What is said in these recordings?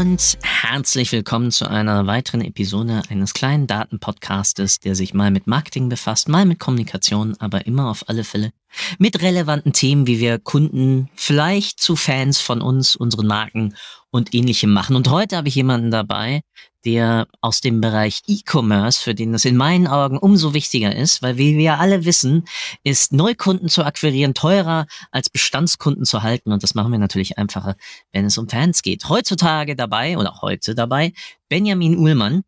Und herzlich willkommen zu einer weiteren Episode eines kleinen Datenpodcastes, der sich mal mit Marketing befasst, mal mit Kommunikation, aber immer auf alle Fälle mit relevanten Themen, wie wir Kunden vielleicht zu Fans von uns, unseren Marken und ähnlichem machen. Und heute habe ich jemanden dabei, der aus dem Bereich E-Commerce, für den das in meinen Augen umso wichtiger ist, weil wie wir alle wissen, ist Neukunden zu akquirieren teurer als Bestandskunden zu halten. Und das machen wir natürlich einfacher, wenn es um Fans geht. Heutzutage dabei oder heute dabei Benjamin Uhlmann.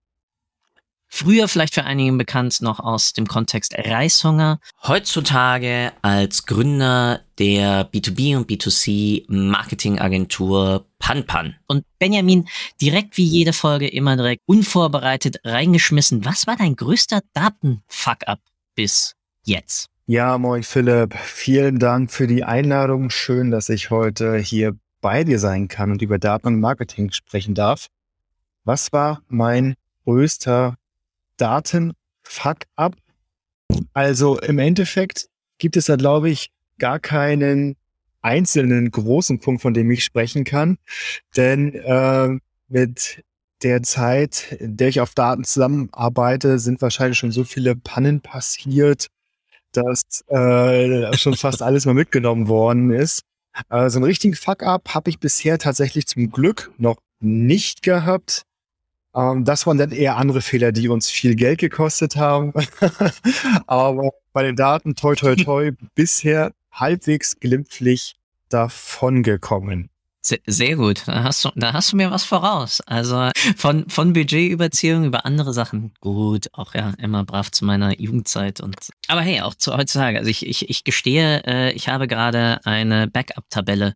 Früher vielleicht für einigen bekannt noch aus dem Kontext Reishunger. Heutzutage als Gründer der B2B und B2C Marketingagentur Panpan. Und Benjamin, direkt wie jede Folge immer direkt unvorbereitet reingeschmissen. Was war dein größter Datenfuck-up bis jetzt? Ja, moin Philipp. Vielen Dank für die Einladung. Schön, dass ich heute hier bei dir sein kann und über Daten und Marketing sprechen darf. Was war mein größter Daten-Fuck-up? Also im Endeffekt gibt es da, glaube ich, gar keinen einzelnen großen Punkt, von dem ich sprechen kann. Denn äh, mit der Zeit, in der ich auf Daten zusammenarbeite, sind wahrscheinlich schon so viele Pannen passiert, dass äh, schon fast alles mal mitgenommen worden ist. Äh, so einen richtigen Fuck-up habe ich bisher tatsächlich zum Glück noch nicht gehabt. Ähm, das waren dann eher andere Fehler, die uns viel Geld gekostet haben. Aber bei den Daten, toi, toi, toi, bisher halbwegs glimpflich davongekommen. Sehr gut. Da hast du, da hast du mir was voraus. Also von, von Budgetüberziehung über andere Sachen. Gut, auch ja, immer brav zu meiner Jugendzeit und, aber hey, auch zu heutzutage. Also ich, ich, ich gestehe, äh, ich habe gerade eine Backup-Tabelle,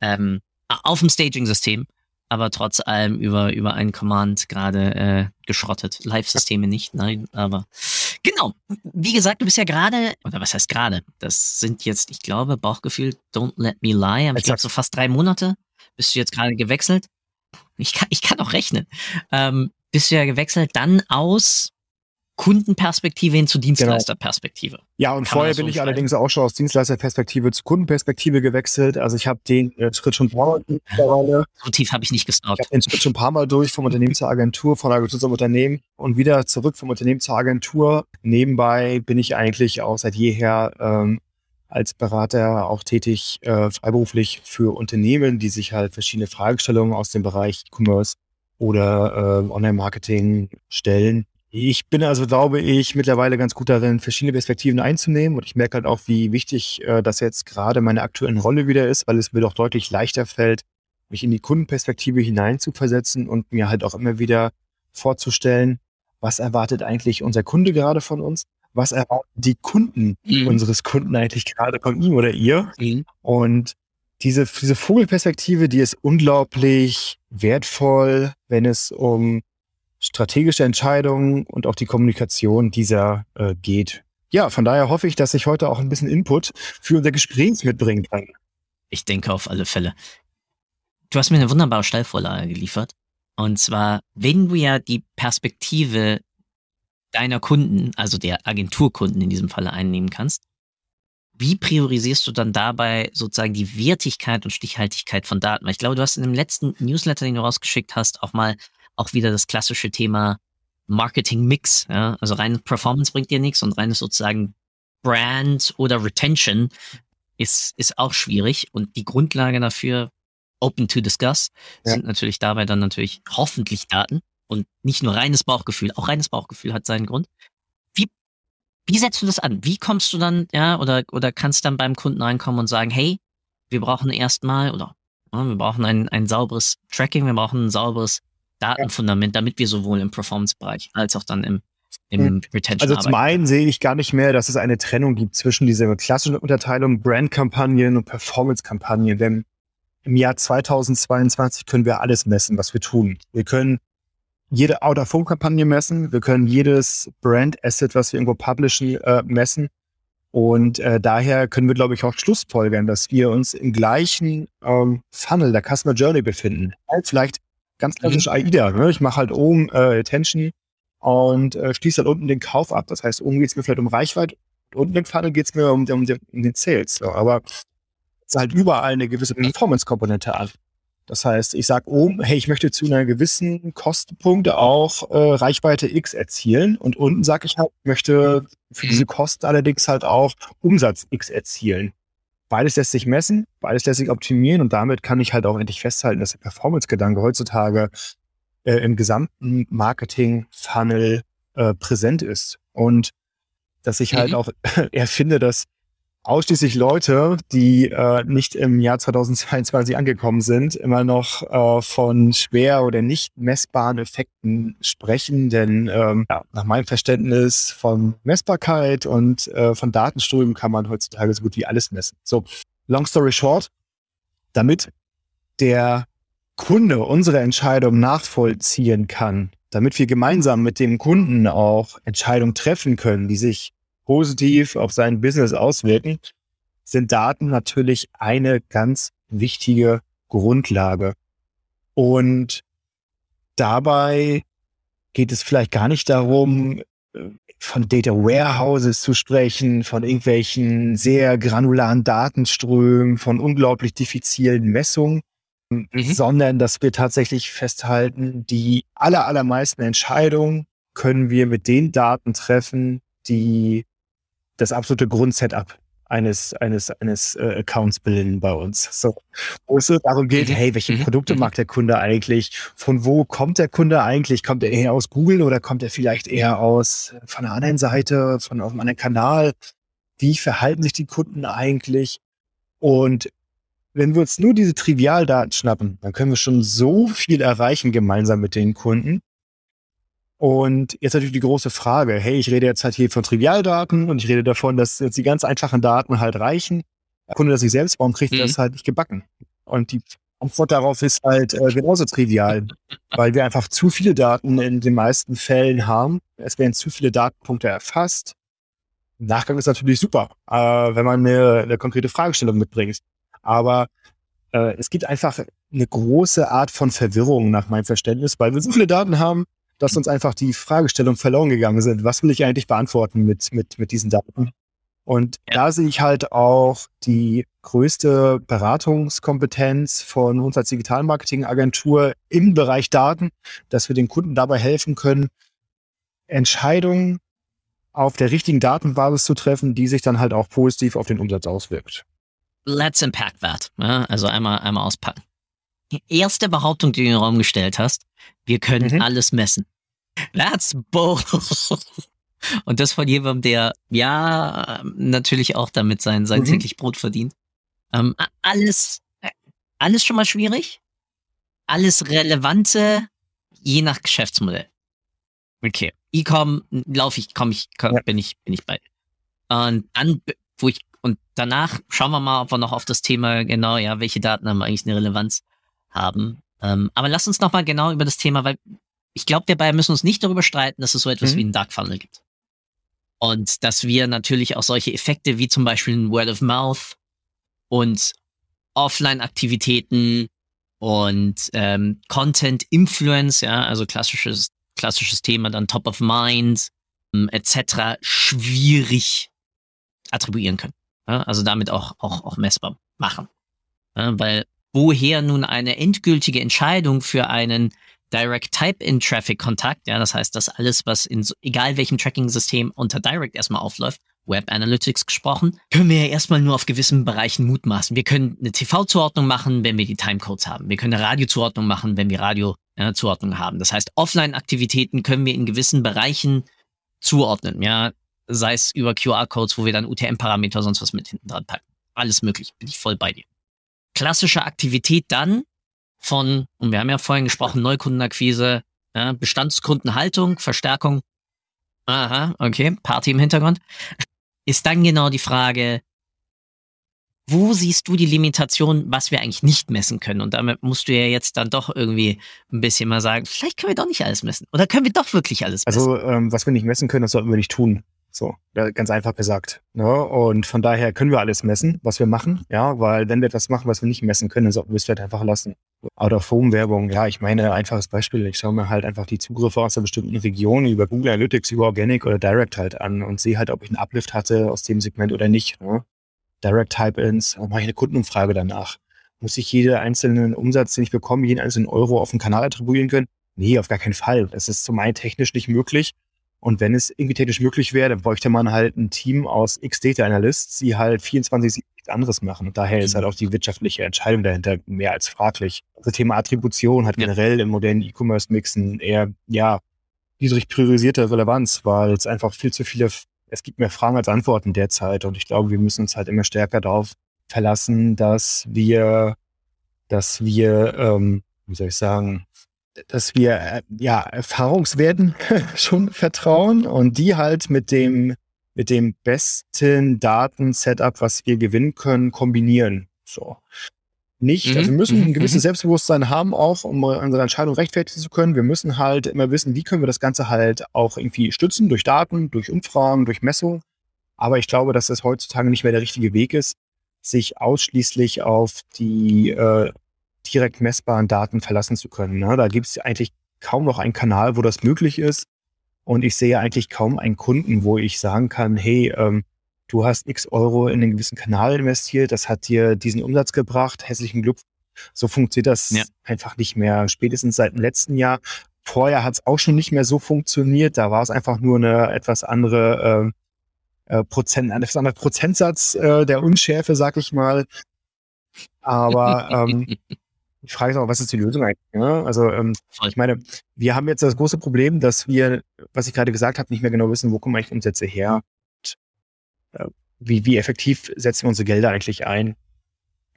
ähm, auf dem Staging-System aber trotz allem über, über einen Command gerade äh, geschrottet. Live-Systeme nicht, nein, aber genau. Wie gesagt, du bist ja gerade, oder was heißt gerade? Das sind jetzt, ich glaube, Bauchgefühl, don't let me lie, aber ich glaube so fast drei Monate. Bist du jetzt gerade gewechselt? Ich kann, ich kann auch rechnen. Ähm, bist du ja gewechselt dann aus Kundenperspektive hin zu genau. Dienstleisterperspektive. Genau. Ja, und Kann vorher bin so ich allerdings auch schon aus Dienstleisterperspektive zu Kundenperspektive gewechselt. Also ich habe den äh, Schritt schon ein paar Mal mittlerweile. So tief habe ich nicht gestartet. Ich habe den Schritt schon ein paar Mal durch vom Unternehmen zur Agentur, von Agentur zum Unternehmen und wieder zurück vom Unternehmen zur Agentur. Nebenbei bin ich eigentlich auch seit jeher ähm, als Berater auch tätig, äh, freiberuflich für Unternehmen, die sich halt verschiedene Fragestellungen aus dem Bereich E-Commerce oder äh, Online-Marketing stellen ich bin also, glaube ich, mittlerweile ganz gut darin, verschiedene Perspektiven einzunehmen. Und ich merke halt auch, wie wichtig äh, das jetzt gerade meine aktuelle Rolle wieder ist, weil es mir doch deutlich leichter fällt, mich in die Kundenperspektive hineinzuversetzen und mir halt auch immer wieder vorzustellen, was erwartet eigentlich unser Kunde gerade von uns? Was erwarten die Kunden mhm. unseres Kunden eigentlich gerade von ihm oder ihr? Mhm. Und diese, diese Vogelperspektive, die ist unglaublich wertvoll, wenn es um strategische Entscheidungen und auch die Kommunikation dieser äh, geht. Ja, von daher hoffe ich, dass ich heute auch ein bisschen Input für unser Gespräch mitbringen kann. Ich denke auf alle Fälle. Du hast mir eine wunderbare Stellvorlage geliefert. Und zwar, wenn du ja die Perspektive deiner Kunden, also der Agenturkunden in diesem Falle einnehmen kannst, wie priorisierst du dann dabei sozusagen die Wertigkeit und Stichhaltigkeit von Daten? Weil ich glaube, du hast in dem letzten Newsletter, den du rausgeschickt hast, auch mal auch wieder das klassische Thema Marketing-Mix. Ja? Also rein Performance bringt dir nichts und reines sozusagen Brand oder Retention ist, ist auch schwierig. Und die Grundlage dafür, open to discuss, ja. sind natürlich dabei dann natürlich hoffentlich Daten und nicht nur reines Bauchgefühl. Auch reines Bauchgefühl hat seinen Grund. Wie, wie setzt du das an? Wie kommst du dann, ja, oder, oder kannst dann beim Kunden reinkommen und sagen, hey, wir brauchen erstmal, oder ja, wir brauchen ein, ein sauberes Tracking, wir brauchen ein sauberes Datenfundament, damit wir sowohl im Performance-Bereich als auch dann im, im hm. Retention Also zum einen sehe ich gar nicht mehr, dass es eine Trennung gibt zwischen dieser klassischen Unterteilung Brand-Kampagnen und Performance-Kampagnen. Denn im Jahr 2022 können wir alles messen, was wir tun. Wir können jede Out-of-Home-Kampagne messen. Wir können jedes Brand-Asset, was wir irgendwo publishen, äh, messen. Und äh, daher können wir, glaube ich, auch Schlussfolgern, dass wir uns im gleichen ähm, Funnel der Customer Journey befinden. Vielleicht ganz klassisch mhm. AIDA. Ne? Ich mache halt oben äh, Attention und äh, schließe halt unten den Kauf ab. Das heißt, oben geht es mir vielleicht um Reichweite, unten im Funnel geht es mir um, um, den, um den Sales. So. Aber es ist halt überall eine gewisse mhm. Performance-Komponente an. Das heißt, ich sage oben, hey, ich möchte zu einer gewissen Kostenpunkt auch äh, Reichweite X erzielen. Und unten sage ich halt, ich möchte für diese mhm. Kosten allerdings halt auch Umsatz X erzielen. Beides lässt sich messen, beides lässt sich optimieren und damit kann ich halt auch endlich festhalten, dass der Performance-Gedanke heutzutage äh, im gesamten Marketing-Funnel äh, präsent ist. Und dass ich halt mhm. auch eher finde, dass ausschließlich Leute, die äh, nicht im Jahr 2022 angekommen sind, immer noch äh, von schwer oder nicht messbaren Effekten sprechen. Denn ähm, ja, nach meinem Verständnis von Messbarkeit und äh, von Datenströmen kann man heutzutage so gut wie alles messen. So, long story short, damit der Kunde unsere Entscheidung nachvollziehen kann, damit wir gemeinsam mit dem Kunden auch Entscheidungen treffen können, die sich positiv auf sein Business auswirken, sind Daten natürlich eine ganz wichtige Grundlage. Und dabei geht es vielleicht gar nicht darum, von Data Warehouses zu sprechen, von irgendwelchen sehr granularen Datenströmen, von unglaublich diffizilen Messungen, mhm. sondern dass wir tatsächlich festhalten, die aller, allermeisten Entscheidungen können wir mit den Daten treffen, die das absolute Grundsetup eines, eines, eines äh, Accounts bilden bei uns. So, wo es darum geht, mhm. hey, welche mhm. Produkte mhm. mag der Kunde eigentlich? Von wo kommt der Kunde eigentlich? Kommt er eher aus Google oder kommt er vielleicht eher aus von einer anderen Seite, von auf einem anderen Kanal? Wie verhalten sich die Kunden eigentlich? Und wenn wir uns nur diese Trivialdaten schnappen, dann können wir schon so viel erreichen gemeinsam mit den Kunden. Und jetzt natürlich die große Frage, hey, ich rede jetzt halt hier von Trivialdaten und ich rede davon, dass jetzt die ganz einfachen Daten halt reichen. Der Kunde das sich selbst, warum kriegt mhm. das halt nicht gebacken? Und die Antwort darauf ist halt äh, genauso trivial, weil wir einfach zu viele Daten in den meisten Fällen haben. Es werden zu viele Datenpunkte erfasst. Nachgang ist natürlich super, äh, wenn man eine, eine konkrete Fragestellung mitbringt. Aber äh, es gibt einfach eine große Art von Verwirrung nach meinem Verständnis, weil wir so viele Daten haben, dass uns einfach die Fragestellung verloren gegangen sind. Was will ich eigentlich beantworten mit, mit, mit diesen Daten? Und ja. da sehe ich halt auch die größte Beratungskompetenz von uns als Digitalmarketingagentur im Bereich Daten, dass wir den Kunden dabei helfen können, Entscheidungen auf der richtigen Datenbasis zu treffen, die sich dann halt auch positiv auf den Umsatz auswirkt. Let's unpack that. Also einmal, einmal auspacken. Erste Behauptung, die du in den Raum gestellt hast, wir können mhm. alles messen. That's bull. Und das von jemandem, der ja natürlich auch damit sein, sein mhm. täglich Brot verdient. Ähm, alles, alles schon mal schwierig. Alles Relevante, je nach Geschäftsmodell. Okay. E-Com laufe ich, komme ich, komm, ja. bin ich, bin ich bei. Und dann, wo ich, und danach schauen wir mal, ob wir noch auf das Thema genau, ja, welche Daten haben eigentlich eine Relevanz haben. Ähm, aber lass uns noch mal genau über das Thema, weil ich glaube, wir beide müssen uns nicht darüber streiten, dass es so etwas mhm. wie einen Dark Funnel gibt. Und dass wir natürlich auch solche Effekte wie zum Beispiel ein Word of Mouth und Offline-Aktivitäten und ähm, Content Influence, ja, also klassisches, klassisches Thema, dann Top of Mind, ähm, etc., schwierig attribuieren können. Ja, also damit auch, auch, auch messbar machen. Ja, weil woher nun eine endgültige Entscheidung für einen Direct Type-in Traffic Kontakt, ja, das heißt, dass alles, was in so, egal welchem Tracking-System unter Direct erstmal aufläuft, Web Analytics gesprochen, können wir ja erstmal nur auf gewissen Bereichen mutmaßen. Wir können eine TV-Zuordnung machen, wenn wir die Timecodes haben. Wir können eine Radio-Zuordnung machen, wenn wir Radio-Zuordnung haben. Das heißt, Offline-Aktivitäten können wir in gewissen Bereichen zuordnen, ja, sei es über QR-Codes, wo wir dann UTM-Parameter sonst was mit hinten dran packen. Alles möglich, bin ich voll bei dir klassische Aktivität dann von, und wir haben ja vorhin gesprochen, Neukundenakquise, ja, Bestandskundenhaltung, Verstärkung. Aha, okay, Party im Hintergrund. Ist dann genau die Frage, wo siehst du die Limitation, was wir eigentlich nicht messen können? Und damit musst du ja jetzt dann doch irgendwie ein bisschen mal sagen, vielleicht können wir doch nicht alles messen. Oder können wir doch wirklich alles messen? Also, ähm, was wir nicht messen können, das sollten wir nicht tun. So, ganz einfach gesagt. Ne? Und von daher können wir alles messen, was wir machen, ja, weil wenn wir etwas machen, was wir nicht messen können, dann sollten wir es vielleicht einfach lassen. Out-of-Home-Werbung, ja, ich meine, einfaches Beispiel, ich schaue mir halt einfach die Zugriffe aus einer bestimmten Region über Google Analytics, über Organic oder Direct halt an und sehe halt, ob ich einen Uplift hatte aus dem Segment oder nicht. Ne? Direct Type-Ins, mache ich eine Kundenumfrage danach. Muss ich jeden einzelnen Umsatz, den ich bekomme, jeden einzelnen Euro auf den Kanal attribuieren können? Nee, auf gar keinen Fall. Das ist zum einen technisch nicht möglich. Und wenn es irgendwie technisch möglich wäre, dann bräuchte man halt ein Team aus X-Data Analysts, die halt 24 nichts anderes machen. Und daher ist halt auch die wirtschaftliche Entscheidung dahinter mehr als fraglich. Das Thema Attribution hat generell im modernen E-Commerce-Mixen eher, ja, niedrig priorisierte Relevanz, weil es einfach viel zu viele, es gibt mehr Fragen als Antworten derzeit. Und ich glaube, wir müssen uns halt immer stärker darauf verlassen, dass wir, dass wir, ähm, wie soll ich sagen, dass wir äh, ja Erfahrungswerten schon vertrauen und die halt mit dem mit dem besten Datensetup, was wir gewinnen können, kombinieren. So. Nicht, mhm. also wir müssen ein mhm, gewisses mhm. Selbstbewusstsein haben, auch um unsere Entscheidung rechtfertigen zu können. Wir müssen halt immer wissen, wie können wir das Ganze halt auch irgendwie stützen, durch Daten, durch Umfragen, durch Messung. Aber ich glaube, dass das heutzutage nicht mehr der richtige Weg ist, sich ausschließlich auf die äh, direkt messbaren Daten verlassen zu können. Ne? Da gibt es eigentlich kaum noch einen Kanal, wo das möglich ist. Und ich sehe eigentlich kaum einen Kunden, wo ich sagen kann, hey, ähm, du hast x Euro in einen gewissen Kanal investiert, das hat dir diesen Umsatz gebracht, herzlichen Glückwunsch. So funktioniert das ja. einfach nicht mehr. Spätestens seit dem letzten Jahr. Vorher hat es auch schon nicht mehr so funktioniert. Da war es einfach nur eine etwas andere äh, äh, Prozent, ein etwas anderer Prozentsatz äh, der Unschärfe, sag ich mal. Aber ähm, Die Frage ist auch, was ist die Lösung eigentlich? Ja? Also ähm, ich meine, wir haben jetzt das große Problem, dass wir, was ich gerade gesagt habe, nicht mehr genau wissen, wo kommen eigentlich Umsätze her? Und, äh, wie, wie effektiv setzen wir unsere Gelder eigentlich ein?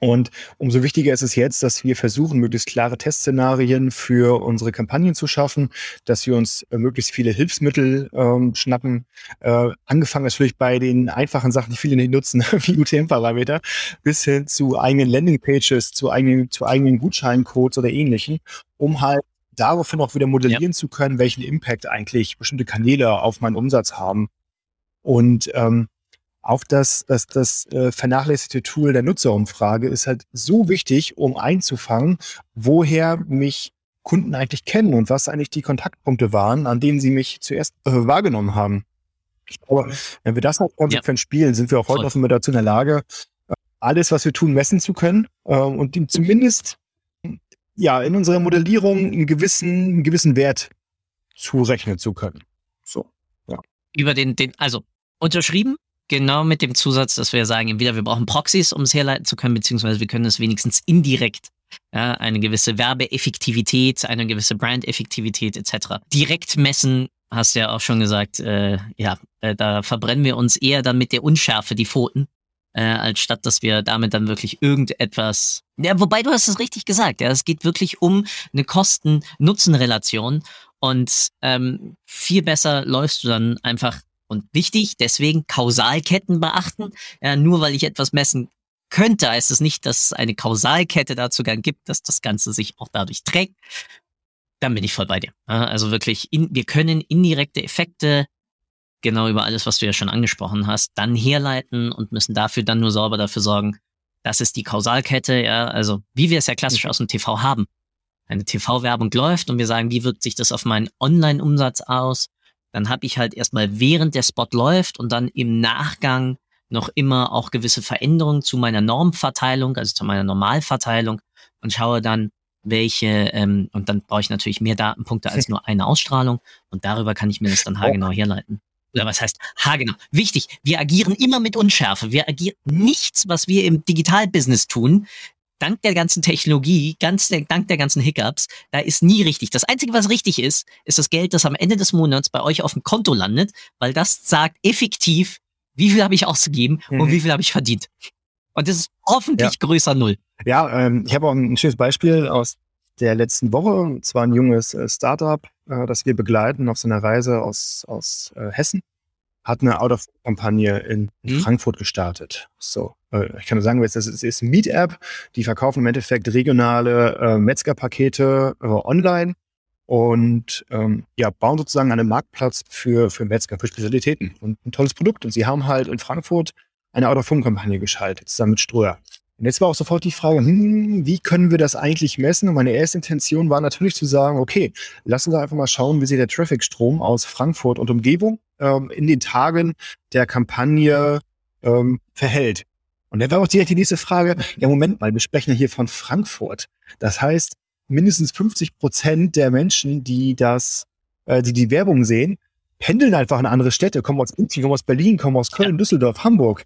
Und umso wichtiger ist es jetzt, dass wir versuchen, möglichst klare Testszenarien für unsere Kampagnen zu schaffen, dass wir uns äh, möglichst viele Hilfsmittel ähm, schnappen. Äh, angefangen natürlich bei den einfachen Sachen, die viele nicht nutzen, wie UTM-Parameter, bis hin zu eigenen Landingpages, zu eigenen, zu eigenen Gutscheincodes oder ähnlichen, um halt daraufhin auch wieder modellieren ja. zu können, welchen Impact eigentlich bestimmte Kanäle auf meinen Umsatz haben. Und ähm, auch das, das, das äh, vernachlässigte Tool der Nutzerumfrage ist halt so wichtig, um einzufangen, woher mich Kunden eigentlich kennen und was eigentlich die Kontaktpunkte waren, an denen sie mich zuerst äh, wahrgenommen haben. Aber wenn wir das halt konsequent ja. spielen, sind wir auch heute offenbar dazu in der Lage, alles, was wir tun, messen zu können äh, und ihm zumindest ja in unserer Modellierung einen gewissen, einen gewissen Wert zurechnen zu können. So, ja. Über den, den, also unterschrieben, Genau mit dem Zusatz, dass wir sagen, entweder wir brauchen Proxys, um es herleiten zu können, beziehungsweise wir können es wenigstens indirekt ja, eine gewisse Werbeeffektivität, eine gewisse Brandeffektivität etc. direkt messen, hast du ja auch schon gesagt, äh, ja, äh, da verbrennen wir uns eher dann mit der Unschärfe die Pfoten, äh, als statt dass wir damit dann wirklich irgendetwas. Ja, wobei du hast es richtig gesagt, ja, es geht wirklich um eine Kosten-Nutzen-Relation und ähm, viel besser läufst du dann einfach und wichtig, deswegen Kausalketten beachten. Ja, nur weil ich etwas messen könnte, heißt es nicht, dass es eine Kausalkette dazu gern gibt, dass das Ganze sich auch dadurch trägt. Dann bin ich voll bei dir. Also wirklich, in, wir können indirekte Effekte genau über alles, was du ja schon angesprochen hast, dann herleiten und müssen dafür dann nur sauber dafür sorgen, das ist die Kausalkette, ja, also wie wir es ja klassisch mhm. aus dem TV haben. Eine TV-Werbung läuft und wir sagen, wie wirkt sich das auf meinen Online-Umsatz aus? Dann habe ich halt erstmal während der Spot läuft und dann im Nachgang noch immer auch gewisse Veränderungen zu meiner Normverteilung, also zu meiner Normalverteilung und schaue dann, welche, ähm, und dann brauche ich natürlich mehr Datenpunkte als nur eine Ausstrahlung und darüber kann ich mir das dann haargenau herleiten. Oder was heißt haargenau? Wichtig, wir agieren immer mit Unschärfe. Wir agieren nichts, was wir im Digitalbusiness tun, dank der ganzen Technologie, ganz der, dank der ganzen Hiccups, da ist nie richtig. Das Einzige, was richtig ist, ist das Geld, das am Ende des Monats bei euch auf dem Konto landet, weil das sagt effektiv, wie viel habe ich ausgegeben mhm. und wie viel habe ich verdient. Und das ist hoffentlich ja. größer Null. Ja, ähm, ich habe auch ein schönes Beispiel aus der letzten Woche. Und zwar ein junges äh, Startup, äh, das wir begleiten auf so einer Reise aus, aus äh, Hessen hat eine Out-of-Kampagne in mhm. Frankfurt gestartet. So, äh, ich kann nur sagen, das ist, ist Meet-App, die verkaufen im Endeffekt regionale äh, Metzgerpakete äh, online und ähm, ja, bauen sozusagen einen Marktplatz für, für Metzger, für Spezialitäten und ein tolles Produkt. Und sie haben halt in Frankfurt eine Out-of-Home-Kampagne geschaltet, zusammen mit Ströer. Und jetzt war auch sofort die Frage, hm, wie können wir das eigentlich messen? Und meine erste Intention war natürlich zu sagen, okay, lassen wir einfach mal schauen, wie sich der Traffic-Strom aus Frankfurt und Umgebung ähm, in den Tagen der Kampagne ähm, verhält. Und dann war auch direkt die nächste Frage, ja Moment mal, wir sprechen ja hier von Frankfurt. Das heißt, mindestens 50 Prozent der Menschen, die das, äh, die die Werbung sehen, pendeln einfach in andere Städte, kommen aus München, kommen aus Berlin, kommen aus Köln, ja. Düsseldorf, Hamburg.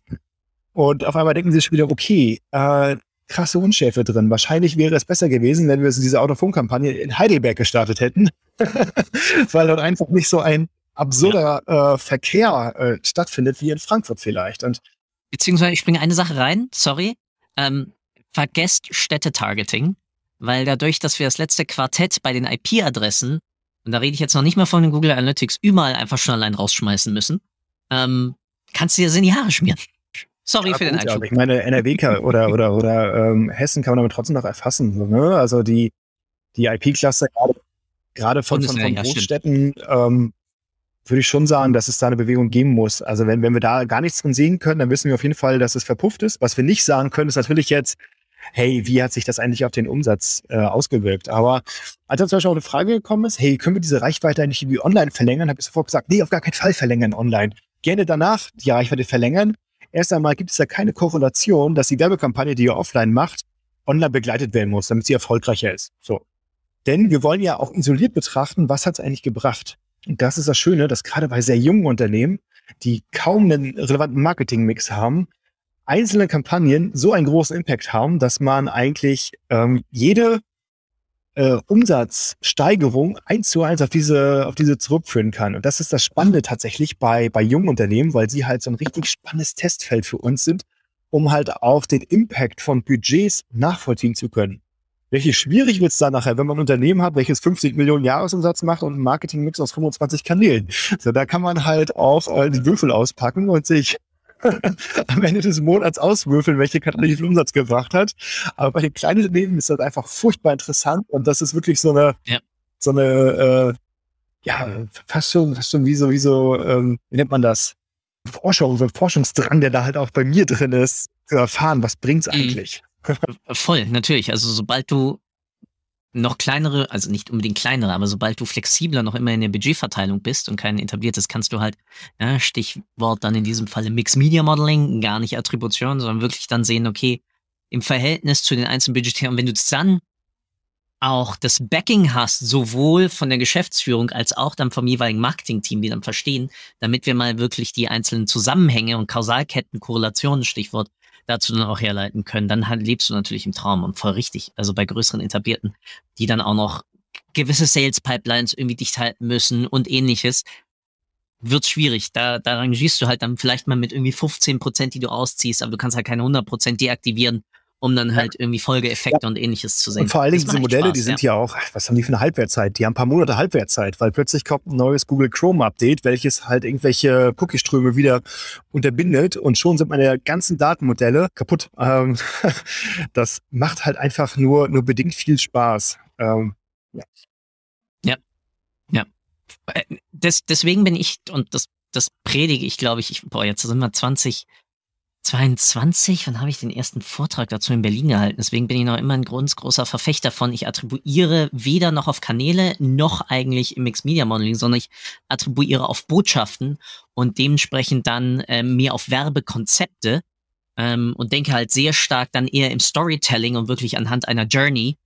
Und auf einmal denken sie schon wieder, okay, äh, krasse Unschärfe drin. Wahrscheinlich wäre es besser gewesen, wenn wir diese Autophone-Kampagne in Heidelberg gestartet hätten, weil dort einfach nicht so ein absurder äh, Verkehr äh, stattfindet wie in Frankfurt vielleicht. Und Beziehungsweise ich springe eine Sache rein, sorry. Ähm, vergesst Städte-Targeting, weil dadurch, dass wir das letzte Quartett bei den IP-Adressen, und da rede ich jetzt noch nicht mal von den Google Analytics, überall einfach schon allein rausschmeißen müssen, ähm, kannst du dir das in die Haare schmieren. Sorry ja, für den Einschub. ich meine, NRW oder, oder, oder ähm, Hessen kann man damit trotzdem noch erfassen. So, ne? Also die, die IP-Klasse gerade, gerade von, von, von Großstädten ähm, würde ich schon sagen, dass es da eine Bewegung geben muss. Also wenn, wenn wir da gar nichts drin sehen können, dann wissen wir auf jeden Fall, dass es verpufft ist. Was wir nicht sagen können, ist natürlich jetzt, hey, wie hat sich das eigentlich auf den Umsatz äh, ausgewirkt? Aber als dann zum Beispiel auch eine Frage gekommen ist, hey, können wir diese Reichweite eigentlich irgendwie online verlängern, habe ich sofort gesagt, nee, auf gar keinen Fall verlängern online. Gerne danach die Reichweite verlängern, Erst einmal gibt es ja keine Korrelation, dass die Werbekampagne, die ihr offline macht, online begleitet werden muss, damit sie erfolgreicher ist. So. Denn wir wollen ja auch isoliert betrachten, was hat es eigentlich gebracht. Und das ist das Schöne, dass gerade bei sehr jungen Unternehmen, die kaum einen relevanten Marketingmix haben, einzelne Kampagnen so einen großen Impact haben, dass man eigentlich ähm, jede äh, Umsatzsteigerung eins zu eins auf diese, auf diese zurückführen kann. Und das ist das Spannende tatsächlich bei, bei jungen Unternehmen, weil sie halt so ein richtig spannendes Testfeld für uns sind, um halt auch den Impact von Budgets nachvollziehen zu können. Welches schwierig wird es dann nachher, wenn man ein Unternehmen hat, welches 50 Millionen Jahresumsatz macht und einen Marketingmix aus 25 Kanälen. So, da kann man halt auch äh, die Würfel auspacken und sich am Ende des Monats auswürfeln, welche Kanal wie viel Umsatz gebracht hat. Aber bei den kleinen Unternehmen ist das einfach furchtbar interessant und das ist wirklich so eine, ja. so eine, äh, ja, fast schon, fast schon wie so, wie so, ähm, wie nennt man das? Forschung, so ein Forschungsdrang, der da halt auch bei mir drin ist, zu erfahren, was bringt's mhm. eigentlich? Voll, natürlich. Also sobald du noch kleinere, also nicht unbedingt kleinere, aber sobald du flexibler noch immer in der Budgetverteilung bist und kein etabliertes, kannst du halt, ja, Stichwort dann in diesem Falle Mixed Media Modeling, gar nicht Attribution, sondern wirklich dann sehen, okay, im Verhältnis zu den einzelnen Budgetären, wenn du dann auch das Backing hast, sowohl von der Geschäftsführung als auch dann vom jeweiligen Marketingteam, die dann verstehen, damit wir mal wirklich die einzelnen Zusammenhänge und Kausalketten, Korrelationen, Stichwort, dazu dann auch herleiten können, dann halt lebst du natürlich im Traum und voll richtig. Also bei größeren Etablierten, die dann auch noch gewisse Sales Pipelines irgendwie dicht halten müssen und ähnliches, wird schwierig. Da, da rangierst du halt dann vielleicht mal mit irgendwie 15 Prozent, die du ausziehst, aber du kannst halt keine 100 Prozent deaktivieren um dann halt irgendwie Folgeeffekte ja. und ähnliches zu sehen. Und vor allen Dingen diese Modelle, Spaß, die sind ja. ja auch, was haben die für eine Halbwertzeit? Die haben ein paar Monate Halbwertzeit, weil plötzlich kommt ein neues Google Chrome Update, welches halt irgendwelche Cookie-Ströme wieder unterbindet und schon sind meine ganzen Datenmodelle kaputt. Ähm, das macht halt einfach nur, nur bedingt viel Spaß. Ähm, ja. Ja. Ja. Äh, des, deswegen bin ich, und das, das predige ich, glaube ich, ich, boah, jetzt sind wir 20, 22, wann habe ich den ersten Vortrag dazu in Berlin gehalten? Deswegen bin ich noch immer ein großer Verfechter von. Ich attribuiere weder noch auf Kanäle noch eigentlich im Mixed Media Modeling, sondern ich attribuiere auf Botschaften und dementsprechend dann ähm, mehr auf Werbekonzepte ähm, und denke halt sehr stark dann eher im Storytelling und wirklich anhand einer Journey.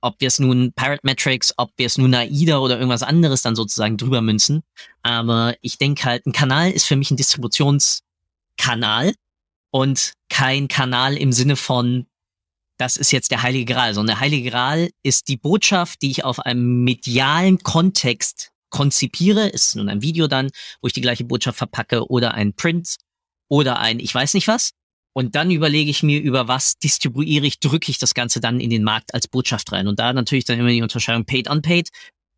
Ob wir es nun Pirate Metrics, ob wir es nun AIDA oder irgendwas anderes dann sozusagen drüber münzen. Aber ich denke halt, ein Kanal ist für mich ein Distributionskanal und kein Kanal im Sinne von, das ist jetzt der Heilige Gral, sondern der Heilige Gral ist die Botschaft, die ich auf einem medialen Kontext konzipiere. Ist nun ein Video dann, wo ich die gleiche Botschaft verpacke oder ein Print oder ein ich weiß nicht was. Und dann überlege ich mir, über was distribuiere ich, drücke ich das Ganze dann in den Markt als Botschaft rein. Und da natürlich dann immer die Unterscheidung paid, unpaid.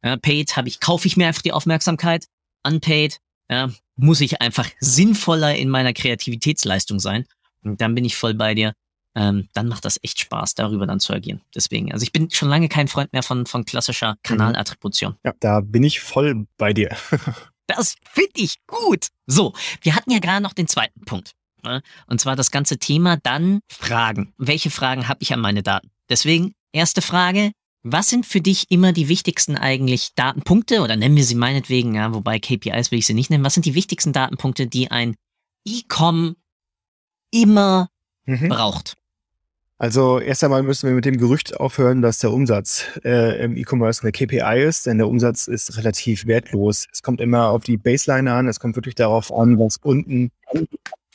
Ja, paid habe ich, kaufe ich mir einfach die Aufmerksamkeit. Unpaid, ja, muss ich einfach sinnvoller in meiner Kreativitätsleistung sein. Und dann bin ich voll bei dir. Ähm, dann macht das echt Spaß, darüber dann zu agieren. Deswegen, also ich bin schon lange kein Freund mehr von, von klassischer mhm. Kanalattribution. Ja, da bin ich voll bei dir. das finde ich gut. So, wir hatten ja gerade noch den zweiten Punkt. Ne? Und zwar das ganze Thema dann Fragen. Welche Fragen habe ich an meine Daten? Deswegen, erste Frage, was sind für dich immer die wichtigsten eigentlich Datenpunkte oder nennen wir sie meinetwegen, ja, wobei KPIs will ich sie nicht nennen. Was sind die wichtigsten Datenpunkte, die ein E-Com immer mhm. braucht? Also erst einmal müssen wir mit dem Gerücht aufhören, dass der Umsatz äh, im E-Commerce eine KPI ist, denn der Umsatz ist relativ wertlos. Es kommt immer auf die Baseline an, es kommt wirklich darauf an, was unten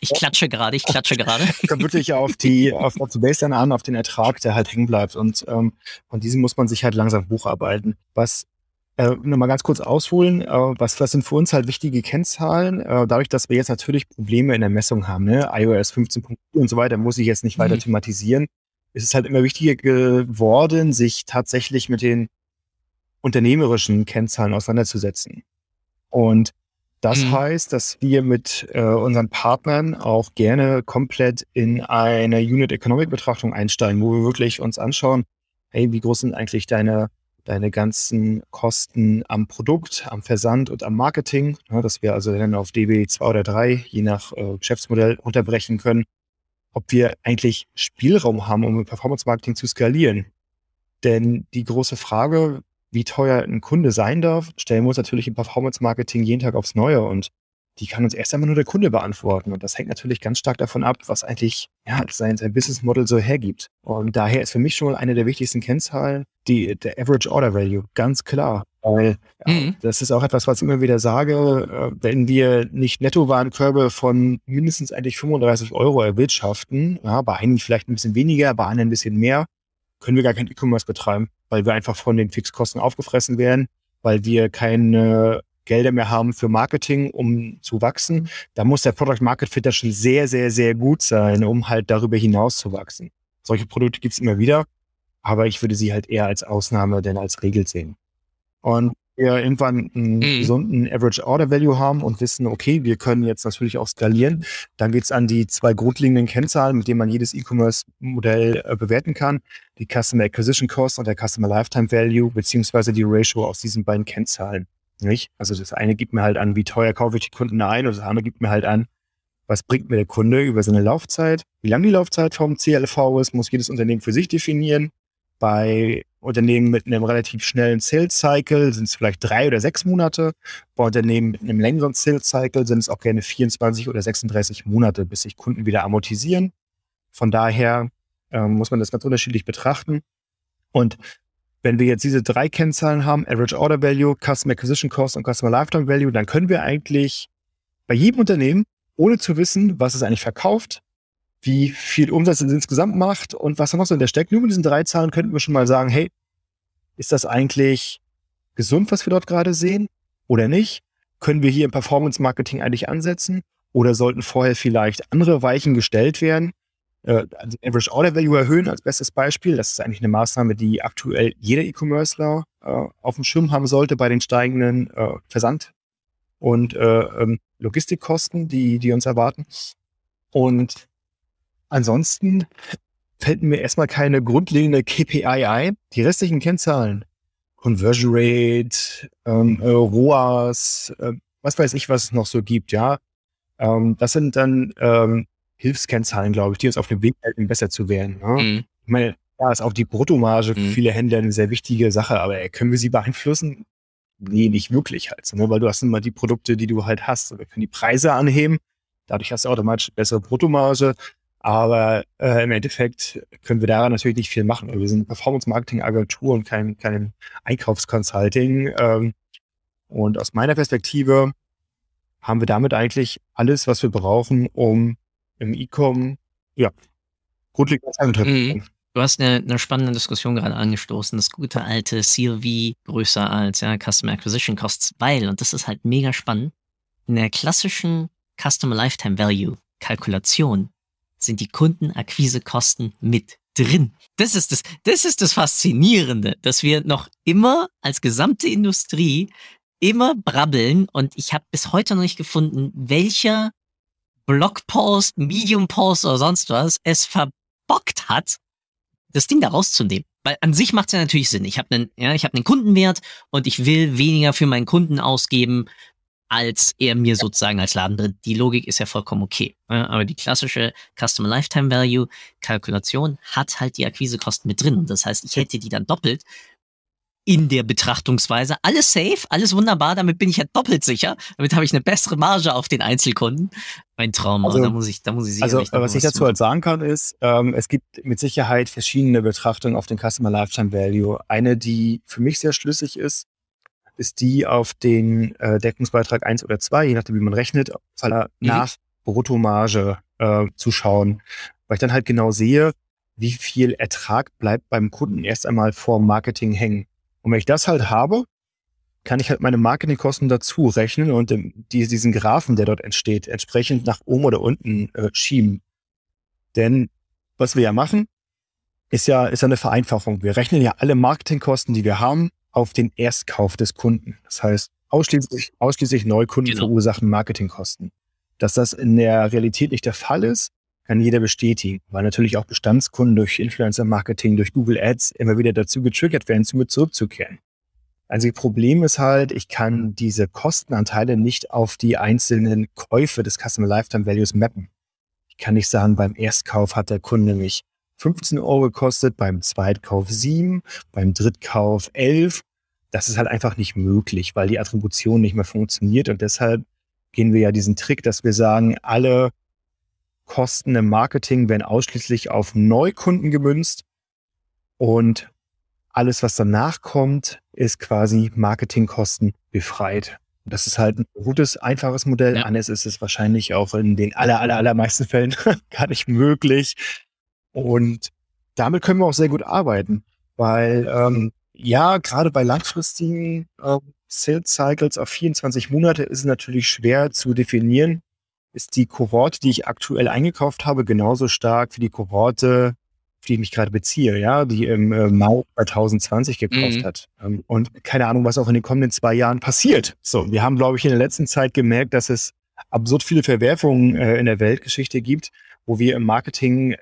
ich klatsche gerade, ich klatsche gerade. Kommt wirklich auf die, auf, die Baseline an, auf den Ertrag, der halt hängen bleibt. Und ähm, von diesem muss man sich halt langsam hocharbeiten. Was äh, nochmal ganz kurz ausholen, äh, was, was sind für uns halt wichtige Kennzahlen? Äh, dadurch, dass wir jetzt natürlich Probleme in der Messung haben, ne? iOS 15.4 und so weiter, muss ich jetzt nicht mhm. weiter thematisieren, ist es halt immer wichtiger geworden, sich tatsächlich mit den unternehmerischen Kennzahlen auseinanderzusetzen. Und das mhm. heißt, dass wir mit äh, unseren Partnern auch gerne komplett in eine Unit Economic Betrachtung einsteigen, wo wir wirklich uns anschauen, hey, wie groß sind eigentlich deine, deine ganzen Kosten am Produkt, am Versand und am Marketing, ja, dass wir also dann auf DB 2 oder 3, je nach äh, Geschäftsmodell, unterbrechen können, ob wir eigentlich Spielraum haben, um Performance Marketing zu skalieren. Denn die große Frage, wie teuer ein Kunde sein darf, stellen wir uns natürlich im Performance-Marketing jeden Tag aufs Neue und die kann uns erst einmal nur der Kunde beantworten. Und das hängt natürlich ganz stark davon ab, was eigentlich ja, sein, sein Business Model so hergibt. Und daher ist für mich schon mal eine der wichtigsten Kennzahlen die, der Average Order Value, ganz klar. Weil mhm. das ist auch etwas, was ich immer wieder sage, äh, wenn wir nicht Nettowarenkörbe von mindestens eigentlich 35 Euro erwirtschaften, ja, bei einigen vielleicht ein bisschen weniger, bei anderen ein bisschen mehr, können wir gar kein E-Commerce betreiben weil wir einfach von den Fixkosten aufgefressen werden, weil wir keine Gelder mehr haben für Marketing, um zu wachsen. Da muss der Product Market Fit schon sehr, sehr, sehr gut sein, um halt darüber hinaus zu wachsen. Solche Produkte gibt's immer wieder, aber ich würde sie halt eher als Ausnahme denn als Regel sehen. Und wir irgendwann einen mhm. gesunden Average Order Value haben und wissen, okay, wir können jetzt natürlich auch skalieren. Dann geht's an die zwei grundlegenden Kennzahlen, mit denen man jedes E-Commerce-Modell äh, bewerten kann. Die Customer Acquisition Cost und der Customer Lifetime Value, beziehungsweise die Ratio aus diesen beiden Kennzahlen. Nicht? Also das eine gibt mir halt an, wie teuer kaufe ich die Kunden ein, und das andere gibt mir halt an, was bringt mir der Kunde über seine Laufzeit. Wie lang die Laufzeit vom CLV ist, muss jedes Unternehmen für sich definieren. Bei Unternehmen mit einem relativ schnellen Sales Cycle sind es vielleicht drei oder sechs Monate. Bei Unternehmen mit einem längeren Sales Cycle sind es auch gerne 24 oder 36 Monate, bis sich Kunden wieder amortisieren. Von daher ähm, muss man das ganz unterschiedlich betrachten. Und wenn wir jetzt diese drei Kennzahlen haben, Average Order Value, Customer Acquisition Cost und Customer Lifetime Value, dann können wir eigentlich bei jedem Unternehmen, ohne zu wissen, was es eigentlich verkauft, wie viel Umsatz es insgesamt macht und was da noch so in der steckt. Nur mit diesen drei Zahlen könnten wir schon mal sagen, hey, ist das eigentlich gesund, was wir dort gerade sehen oder nicht? Können wir hier im Performance Marketing eigentlich ansetzen oder sollten vorher vielleicht andere Weichen gestellt werden? Äh, also Average Order Value erhöhen als bestes Beispiel. Das ist eigentlich eine Maßnahme, die aktuell jeder E-Commercer äh, auf dem Schirm haben sollte bei den steigenden äh, Versand- und äh, ähm, Logistikkosten, die, die uns erwarten. Und Ansonsten fällt mir erstmal keine grundlegende KPI ein. Die restlichen Kennzahlen, Conversion Rate, ähm, äh, ROAS, äh, was weiß ich, was es noch so gibt, ja. Ähm, das sind dann ähm, Hilfskennzahlen, glaube ich, die uns auf dem Weg halten, besser zu werden. Ja? Mhm. Ich meine, ja, ist auch die Bruttomarge für mhm. viele Händler eine sehr wichtige Sache, aber äh, können wir sie beeinflussen? Nee, nicht wirklich halt, ne? weil du hast immer die Produkte, die du halt hast. Wir können die Preise anheben, dadurch hast du automatisch bessere Bruttomarge. Aber äh, im Endeffekt können wir daran natürlich nicht viel machen. Wir sind Performance-Marketing-Agentur und kein, kein Einkaufsconsulting. Ähm, und aus meiner Perspektive haben wir damit eigentlich alles, was wir brauchen, um im E-Com, ja, grundlegend mhm. Du hast eine, eine spannende Diskussion gerade angestoßen. Das gute alte CLV größer als ja, Customer Acquisition Costs, weil, und das ist halt mega spannend, in der klassischen Customer Lifetime Value Kalkulation sind die Kundenakquisekosten mit drin. Das ist das, das ist das Faszinierende, dass wir noch immer als gesamte Industrie immer brabbeln und ich habe bis heute noch nicht gefunden, welcher Blogpost, Medium-Post oder sonst was es verbockt hat, das Ding da rauszunehmen. Weil an sich macht es ja natürlich Sinn. Ich habe einen, ja, ich habe einen Kundenwert und ich will weniger für meinen Kunden ausgeben, als er mir sozusagen als Laden drin. Die Logik ist ja vollkommen okay. Aber die klassische Customer Lifetime Value Kalkulation hat halt die Akquisekosten mit drin. Und das heißt, ich hätte die dann doppelt in der Betrachtungsweise. Alles safe, alles wunderbar, damit bin ich ja doppelt sicher. Damit habe ich eine bessere Marge auf den Einzelkunden. Mein Traum, also, da muss ich, da muss ich Also, was ich dazu halt sagen kann, ist, ähm, es gibt mit Sicherheit verschiedene Betrachtungen auf den Customer Lifetime Value. Eine, die für mich sehr schlüssig ist, ist die auf den äh, Deckungsbeitrag 1 oder 2, je nachdem, wie man rechnet, mhm. nach Bruttomarge äh, zu schauen. Weil ich dann halt genau sehe, wie viel Ertrag bleibt beim Kunden erst einmal vor Marketing hängen. Und wenn ich das halt habe, kann ich halt meine Marketingkosten dazu rechnen und die, diesen Graphen, der dort entsteht, entsprechend nach oben oder unten äh, schieben. Denn was wir ja machen, ist ja, ist ja eine Vereinfachung. Wir rechnen ja alle Marketingkosten, die wir haben, auf den Erstkauf des Kunden. Das heißt, ausschließlich, ausschließlich Neukunden genau. verursachen Marketingkosten. Dass das in der Realität nicht der Fall ist, kann jeder bestätigen, weil natürlich auch Bestandskunden durch Influencer-Marketing, durch Google Ads immer wieder dazu getriggert werden, zu mir zurückzukehren. Einzige Problem ist halt, ich kann diese Kostenanteile nicht auf die einzelnen Käufe des Customer Lifetime Values mappen. Ich kann nicht sagen, beim Erstkauf hat der Kunde mich 15 Euro gekostet, beim Zweitkauf 7, beim Drittkauf 11. Das ist halt einfach nicht möglich, weil die Attribution nicht mehr funktioniert und deshalb gehen wir ja diesen Trick, dass wir sagen, alle Kosten im Marketing werden ausschließlich auf Neukunden gemünzt und alles, was danach kommt, ist quasi Marketingkosten befreit. Das ist halt ein gutes, einfaches Modell. Ja. Anders ist es wahrscheinlich auch in den aller, aller, allermeisten Fällen gar nicht möglich. Und damit können wir auch sehr gut arbeiten, weil ähm, ja, gerade bei langfristigen äh, Sales Cycles auf 24 Monate ist es natürlich schwer zu definieren, ist die Kohorte, die ich aktuell eingekauft habe, genauso stark wie die Kohorte, auf die ich mich gerade beziehe, ja, die im äh, Mai 2020 gekauft mhm. hat. Ähm, und keine Ahnung, was auch in den kommenden zwei Jahren passiert. So, wir haben, glaube ich, in der letzten Zeit gemerkt, dass es absurd viele Verwerfungen äh, in der Weltgeschichte gibt, wo wir im Marketing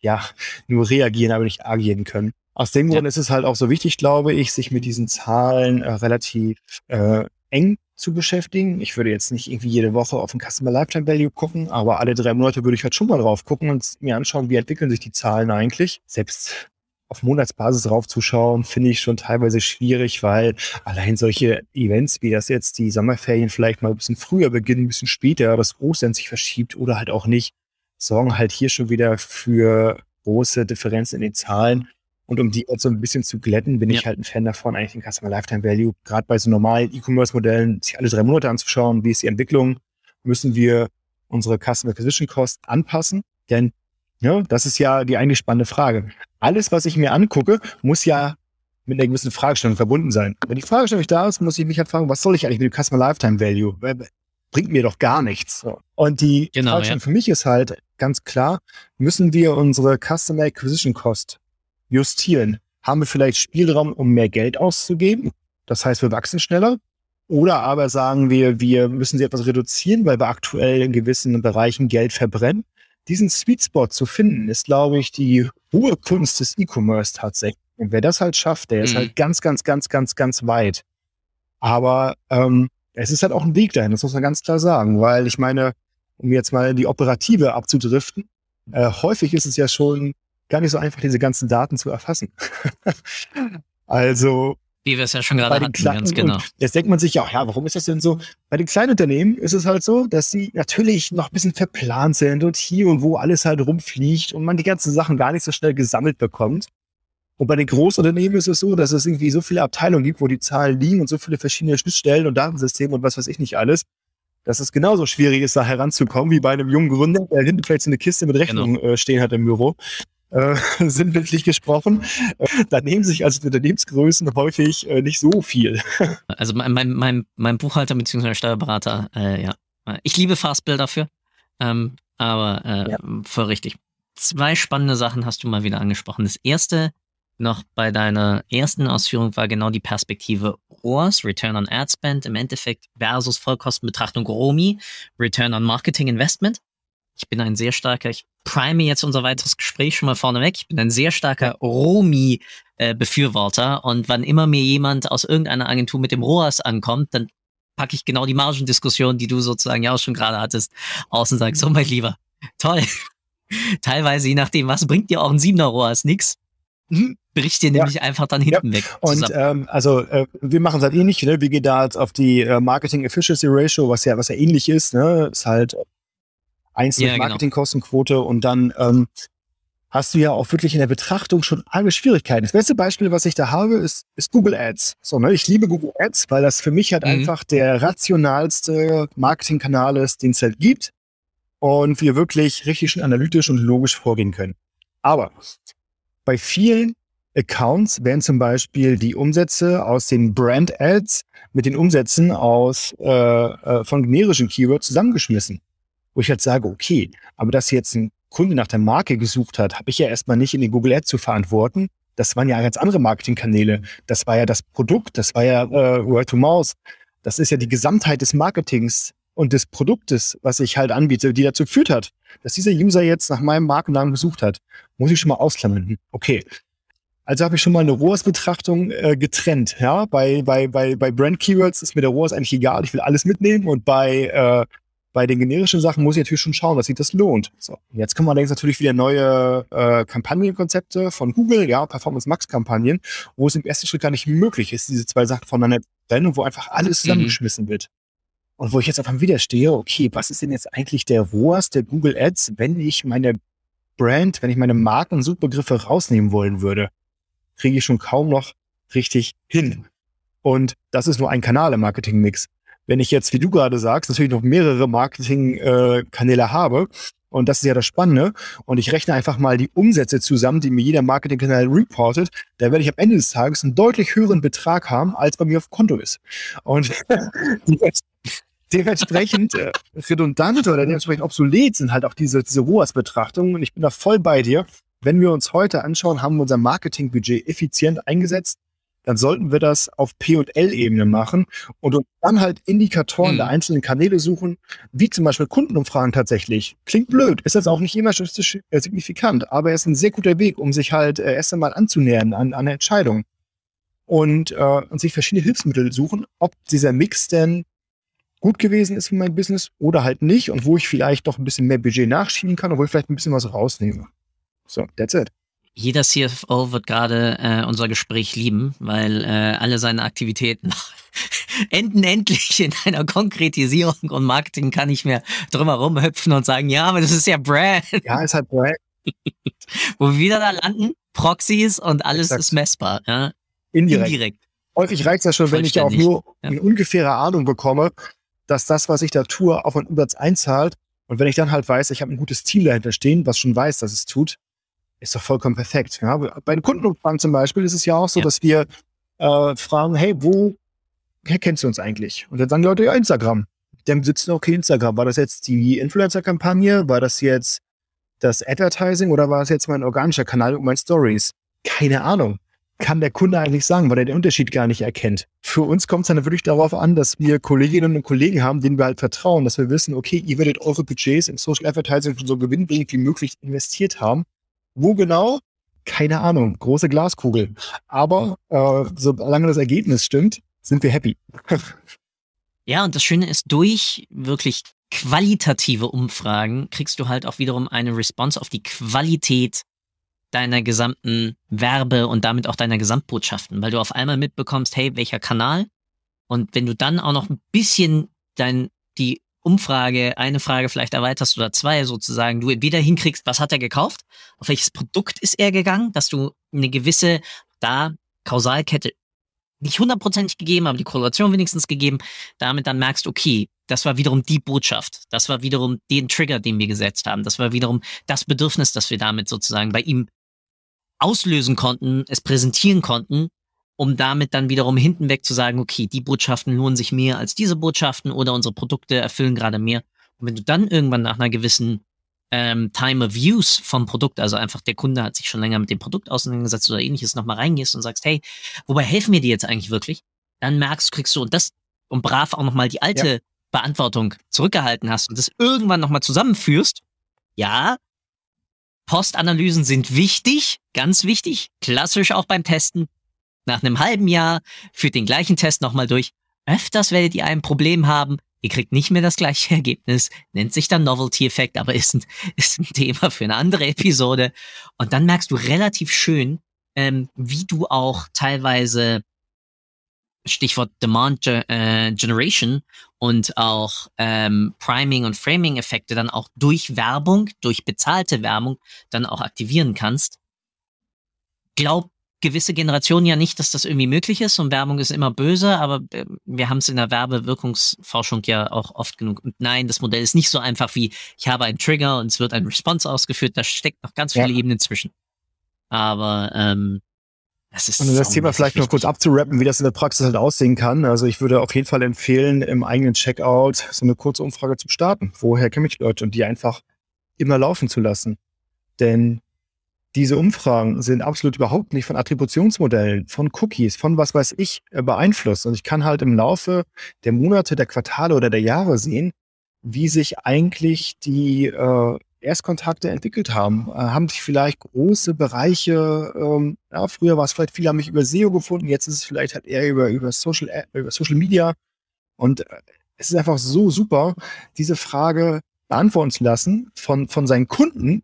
ja, nur reagieren, aber nicht agieren können. Aus dem Grund ja. ist es halt auch so wichtig, glaube ich, sich mit diesen Zahlen äh, relativ äh, eng zu beschäftigen. Ich würde jetzt nicht irgendwie jede Woche auf den Customer Lifetime Value gucken, aber alle drei Monate würde ich halt schon mal drauf gucken und mir anschauen, wie entwickeln sich die Zahlen eigentlich. Selbst auf Monatsbasis draufzuschauen, finde ich schon teilweise schwierig, weil allein solche Events wie das jetzt die Sommerferien vielleicht mal ein bisschen früher beginnen, ein bisschen später, das Ostern sich verschiebt oder halt auch nicht, sorgen halt hier schon wieder für große Differenzen in den Zahlen. Und um die jetzt so ein bisschen zu glätten, bin ja. ich halt ein Fan davon, eigentlich den Customer Lifetime Value, gerade bei so normalen E-Commerce-Modellen, sich alle drei Monate anzuschauen, wie ist die Entwicklung, müssen wir unsere Customer Acquisition Cost anpassen. Denn ja, das ist ja die eigentlich spannende Frage. Alles, was ich mir angucke, muss ja mit einer gewissen Fragestellung verbunden sein. Wenn die Fragestellung nicht da ist, muss ich mich halt fragen, was soll ich eigentlich mit dem Customer Lifetime Value? Bringt mir doch gar nichts. Und die genau, Fragestellung ja. für mich ist halt ganz klar, müssen wir unsere Customer Acquisition Cost justieren? Haben wir vielleicht Spielraum, um mehr Geld auszugeben? Das heißt, wir wachsen schneller. Oder aber sagen wir, wir müssen sie etwas reduzieren, weil wir aktuell in gewissen Bereichen Geld verbrennen. Diesen Sweet Spot zu finden, ist, glaube ich, die hohe Kunst des E-Commerce tatsächlich. Und wer das halt schafft, der ist mhm. halt ganz, ganz, ganz, ganz, ganz weit. Aber ähm, es ist halt auch ein Weg dahin, das muss man ganz klar sagen, weil ich meine, um jetzt mal die Operative abzudriften, äh, häufig ist es ja schon gar nicht so einfach, diese ganzen Daten zu erfassen. also. Wie wir es ja schon gerade hatten, kleinen, ganz genau. Jetzt denkt man sich ja, ja, warum ist das denn so? Bei den kleinen Unternehmen ist es halt so, dass sie natürlich noch ein bisschen verplant sind und hier und wo alles halt rumfliegt und man die ganzen Sachen gar nicht so schnell gesammelt bekommt. Und bei den Großunternehmen ist es so, dass es irgendwie so viele Abteilungen gibt, wo die Zahlen liegen und so viele verschiedene Schnittstellen und Datensysteme und was weiß ich nicht alles, dass es genauso schwierig ist, da heranzukommen, wie bei einem jungen Gründer, der hinten vielleicht so eine Kiste mit Rechnungen genau. äh, stehen hat im Büro äh, sinnbildlich gesprochen. Äh, da nehmen sich also Unternehmensgrößen häufig äh, nicht so viel. Also mein, mein, mein, mein Buchhalter bzw. Steuerberater, äh, ja. Ich liebe Fastbill dafür, ähm, aber äh, ja. voll richtig. Zwei spannende Sachen hast du mal wieder angesprochen. Das erste, noch bei deiner ersten Ausführung war genau die Perspektive ROAS, Return on Ad Spend im Endeffekt versus Vollkostenbetrachtung ROMI, Return on Marketing Investment. Ich bin ein sehr starker, ich prime jetzt unser weiteres Gespräch schon mal vorneweg. Ich bin ein sehr starker ROMI-Befürworter äh, und wann immer mir jemand aus irgendeiner Agentur mit dem ROAS ankommt, dann packe ich genau die Margendiskussion, die du sozusagen ja auch schon gerade hattest, aus und sage, so mein Lieber, toll. Teilweise, je nachdem, was bringt dir auch ein Siebener ROAS? Nix. Hm, bricht dir nämlich einfach dann hinten ja. weg. Und ähm, also äh, wir machen es halt ähnlich, ne? wir gehen da jetzt auf die äh, Marketing Efficiency Ratio, was ja, was ja ähnlich ist, ne? Ist halt einzelne ja, genau. Marketingkostenquote genau. und dann ähm, hast du ja auch wirklich in der Betrachtung schon alle Schwierigkeiten. Das beste Beispiel, was ich da habe, ist, ist Google Ads. So, ne? Ich liebe Google Ads, weil das für mich halt mhm. einfach der rationalste Marketingkanal ist, den es halt gibt und wir wirklich richtig schön analytisch und logisch vorgehen können. Aber bei vielen Accounts werden zum Beispiel die Umsätze aus den Brand Ads mit den Umsätzen aus äh, äh, von generischen Keywords zusammengeschmissen. Wo ich halt sage, okay, aber dass jetzt ein Kunde nach der Marke gesucht hat, habe ich ja erstmal nicht in den Google Ads zu verantworten. Das waren ja ganz andere Marketingkanäle. Das war ja das Produkt, das war ja äh, Word to Mouse. Das ist ja die Gesamtheit des Marketings und des Produktes, was ich halt anbiete, die dazu geführt hat, dass dieser User jetzt nach meinem Markennamen gesucht hat. Muss ich schon mal ausklammern. Okay. Also habe ich schon mal eine ROAS-Betrachtung äh, getrennt. Ja, bei, bei, bei, bei Brand-Keywords ist mir der ROAS eigentlich egal. Ich will alles mitnehmen und bei äh, bei den generischen Sachen muss ich natürlich schon schauen, dass sich das lohnt. So, jetzt kommen allerdings natürlich wieder neue äh, Kampagnenkonzepte von Google, ja, Performance Max Kampagnen, wo es im ersten Schritt gar nicht möglich ist, diese zwei Sachen voneinander zu trennen und wo einfach alles mhm. zusammengeschmissen mhm. wird. Und wo ich jetzt auf einmal wieder stehe, okay, was ist denn jetzt eigentlich der ROAS der Google Ads, wenn ich meine Brand, wenn ich meine Marken Suchbegriffe rausnehmen wollen würde, kriege ich schon kaum noch richtig hin. Und das ist nur ein Kanal im Marketingmix wenn ich jetzt, wie du gerade sagst, natürlich noch mehrere Marketingkanäle äh, habe, und das ist ja das Spannende. Und ich rechne einfach mal die Umsätze zusammen, die mir jeder Marketingkanal reportet. Da werde ich am Ende des Tages einen deutlich höheren Betrag haben, als bei mir auf Konto ist. Und dementsprechend äh, redundant oder dementsprechend obsolet sind halt auch diese, diese ROAS-Betrachtungen. Und ich bin da voll bei dir. Wenn wir uns heute anschauen, haben wir unser Marketingbudget effizient eingesetzt dann sollten wir das auf P- und L-Ebene machen und uns dann halt Indikatoren mhm. der einzelnen Kanäle suchen, wie zum Beispiel Kundenumfragen tatsächlich. Klingt blöd, ist das auch nicht immer statistisch äh, signifikant, aber es ist ein sehr guter Weg, um sich halt äh, erst einmal anzunähern an, an eine Entscheidung. Und, äh, und sich verschiedene Hilfsmittel suchen, ob dieser Mix denn gut gewesen ist für mein Business oder halt nicht und wo ich vielleicht doch ein bisschen mehr Budget nachschieben kann wo ich vielleicht ein bisschen was rausnehme. So, that's it. Jeder CFO wird gerade äh, unser Gespräch lieben, weil äh, alle seine Aktivitäten enden endlich in einer Konkretisierung und Marketing kann nicht mehr drumherum hüpfen und sagen, ja, aber das ist ja Brand. Ja, ist halt Brand. Wo wir wieder da landen, Proxys und alles Exakt. ist messbar. Ja? Indirekt. Indirekt. Häufig reicht es ja schon, wenn ich auch nur ja. eine ungefähre Ahnung bekomme, dass das, was ich da tue, auf einen Umsatz einzahlt. Und wenn ich dann halt weiß, ich habe ein gutes Team dahinter stehen, was schon weiß, dass es tut, ist doch vollkommen perfekt. Ja? Bei den Kundenumfragen zum Beispiel ist es ja auch so, ja. dass wir äh, fragen, hey, wo kennst du uns eigentlich? Und dann sagen die Leute, ja, Instagram. Dann sitzen, okay, Instagram. War das jetzt die Influencer-Kampagne? War das jetzt das Advertising oder war es jetzt mein organischer Kanal und mein Stories? Keine Ahnung. Kann der Kunde eigentlich sagen, weil er den Unterschied gar nicht erkennt. Für uns kommt es dann wirklich darauf an, dass wir Kolleginnen und Kollegen haben, denen wir halt vertrauen, dass wir wissen, okay, ihr werdet eure Budgets im Social Advertising schon so gewinnbringend wie möglich investiert haben wo genau? Keine Ahnung. Große Glaskugel. Aber äh, solange das Ergebnis stimmt, sind wir happy. ja, und das Schöne ist, durch wirklich qualitative Umfragen kriegst du halt auch wiederum eine Response auf die Qualität deiner gesamten Werbe und damit auch deiner Gesamtbotschaften, weil du auf einmal mitbekommst, hey, welcher Kanal? Und wenn du dann auch noch ein bisschen dein, die Umfrage eine Frage vielleicht erweiterst oder zwei sozusagen, du entweder hinkriegst, was hat er gekauft, auf welches Produkt ist er gegangen, dass du eine gewisse da Kausalkette nicht hundertprozentig gegeben, aber die Korrelation wenigstens gegeben, damit dann merkst, okay, das war wiederum die Botschaft, das war wiederum den Trigger, den wir gesetzt haben, das war wiederum das Bedürfnis, das wir damit sozusagen bei ihm auslösen konnten, es präsentieren konnten um damit dann wiederum hinten weg zu sagen, okay, die Botschaften lohnen sich mehr als diese Botschaften oder unsere Produkte erfüllen gerade mehr. Und wenn du dann irgendwann nach einer gewissen ähm, Time of Use vom Produkt, also einfach der Kunde hat sich schon länger mit dem Produkt auseinandergesetzt oder ähnliches, nochmal reingehst und sagst, hey, wobei helfen mir die jetzt eigentlich wirklich? Dann merkst, kriegst du und das und brav auch nochmal die alte ja. Beantwortung zurückgehalten hast und das irgendwann nochmal zusammenführst. Ja, Postanalysen sind wichtig, ganz wichtig, klassisch auch beim Testen. Nach einem halben Jahr führt den gleichen Test nochmal durch. Öfters werdet ihr ein Problem haben, Ihr kriegt nicht mehr das gleiche Ergebnis, nennt sich dann Novelty-Effekt, aber ist ein, ist ein Thema für eine andere Episode. Und dann merkst du relativ schön, ähm, wie du auch teilweise Stichwort Demand äh, Generation und auch ähm, Priming und Framing-Effekte dann auch durch Werbung, durch bezahlte Werbung dann auch aktivieren kannst. Glaub gewisse Generationen ja nicht, dass das irgendwie möglich ist und Werbung ist immer böse, aber äh, wir haben es in der Werbewirkungsforschung ja auch oft genug. Und nein, das Modell ist nicht so einfach wie, ich habe einen Trigger und es wird ein Response ausgeführt, da steckt noch ganz viele ja. Ebenen zwischen. Aber ähm, das ist. Und um das Thema vielleicht noch kurz abzurappen, wie das in der Praxis halt aussehen kann. Also ich würde auf jeden Fall empfehlen, im eigenen Checkout so eine kurze Umfrage zu starten. Woher kenne ich Leute und die einfach immer laufen zu lassen. Denn diese Umfragen sind absolut überhaupt nicht von Attributionsmodellen, von Cookies, von was weiß ich äh, beeinflusst. Und ich kann halt im Laufe der Monate, der Quartale oder der Jahre sehen, wie sich eigentlich die äh, Erstkontakte entwickelt haben. Äh, haben sich vielleicht große Bereiche, ähm, ja, früher war es vielleicht, viele haben mich über SEO gefunden, jetzt ist es vielleicht halt eher über, über, Social, äh, über Social Media. Und äh, es ist einfach so super, diese Frage beantworten zu lassen von, von seinen Kunden,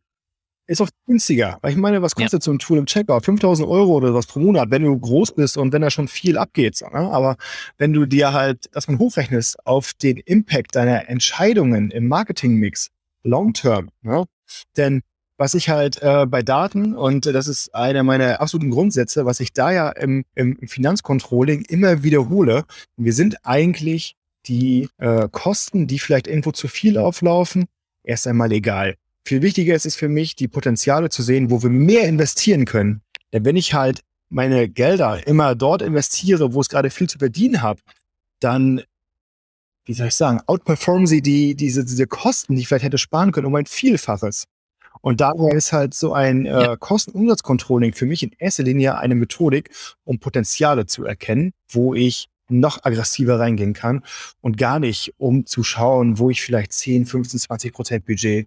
ist oft günstiger. Weil ich meine, was kostet ja. so ein Tool im Checkout? 5000 Euro oder was pro Monat, wenn du groß bist und wenn da schon viel abgeht. So, ne? Aber wenn du dir halt das mal hochrechnest auf den Impact deiner Entscheidungen im Marketingmix, long term, ne? denn was ich halt äh, bei Daten, und das ist einer meiner absoluten Grundsätze, was ich da ja im, im Finanzcontrolling immer wiederhole, wir sind eigentlich die äh, Kosten, die vielleicht irgendwo zu viel auflaufen, erst einmal egal. Viel wichtiger ist es für mich, die Potenziale zu sehen, wo wir mehr investieren können. Denn wenn ich halt meine Gelder immer dort investiere, wo es gerade viel zu verdienen habe, dann, wie soll ich sagen, outperformen sie die, diese, diese Kosten, die ich vielleicht hätte sparen können, um ein Vielfaches. Und daher ist halt so ein äh, Kostenumsatzcontrolling für mich in erster Linie eine Methodik, um Potenziale zu erkennen, wo ich noch aggressiver reingehen kann und gar nicht, um zu schauen, wo ich vielleicht 10, 15, 20 Prozent Budget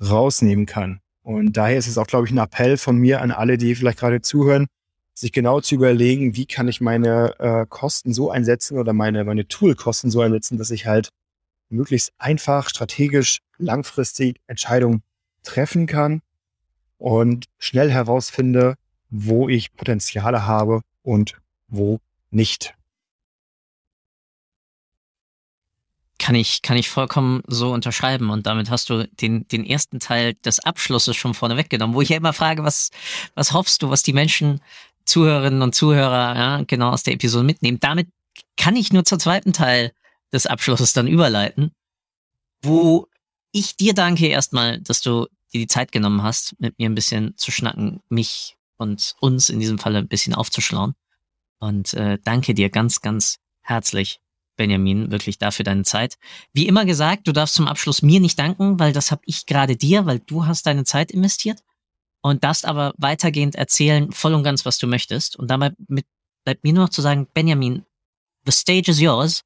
rausnehmen kann. Und daher ist es auch, glaube ich, ein Appell von mir an alle, die vielleicht gerade zuhören, sich genau zu überlegen, wie kann ich meine äh, Kosten so einsetzen oder meine, meine Toolkosten so einsetzen, dass ich halt möglichst einfach, strategisch, langfristig Entscheidungen treffen kann und schnell herausfinde, wo ich Potenziale habe und wo nicht. Kann ich, kann ich vollkommen so unterschreiben. Und damit hast du den, den ersten Teil des Abschlusses schon vorne weggenommen, wo ich ja immer frage, was, was hoffst du, was die Menschen, Zuhörerinnen und Zuhörer, ja, genau aus der Episode mitnehmen. Damit kann ich nur zur zweiten Teil des Abschlusses dann überleiten, wo ich dir danke erstmal, dass du dir die Zeit genommen hast, mit mir ein bisschen zu schnacken, mich und uns in diesem Falle ein bisschen aufzuschlauen. Und äh, danke dir ganz, ganz herzlich Benjamin, wirklich dafür deine Zeit. Wie immer gesagt, du darfst zum Abschluss mir nicht danken, weil das habe ich gerade dir, weil du hast deine Zeit investiert und darfst aber weitergehend erzählen, voll und ganz, was du möchtest. Und dabei mit, bleibt mir nur noch zu sagen, Benjamin, the stage is yours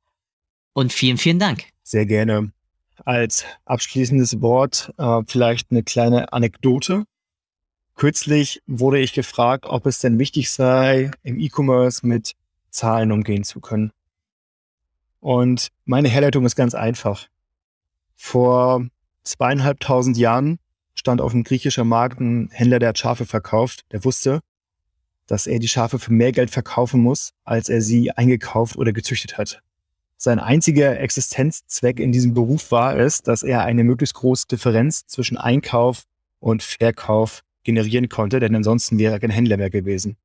und vielen, vielen Dank. Sehr gerne. Als abschließendes Wort äh, vielleicht eine kleine Anekdote. Kürzlich wurde ich gefragt, ob es denn wichtig sei, im E-Commerce mit Zahlen umgehen zu können. Und meine Herleitung ist ganz einfach. Vor zweieinhalbtausend Jahren stand auf dem griechischen Markt ein Händler, der hat Schafe verkauft. Der wusste, dass er die Schafe für mehr Geld verkaufen muss, als er sie eingekauft oder gezüchtet hat. Sein einziger Existenzzweck in diesem Beruf war es, dass er eine möglichst große Differenz zwischen Einkauf und Verkauf generieren konnte, denn ansonsten wäre er kein Händler mehr gewesen.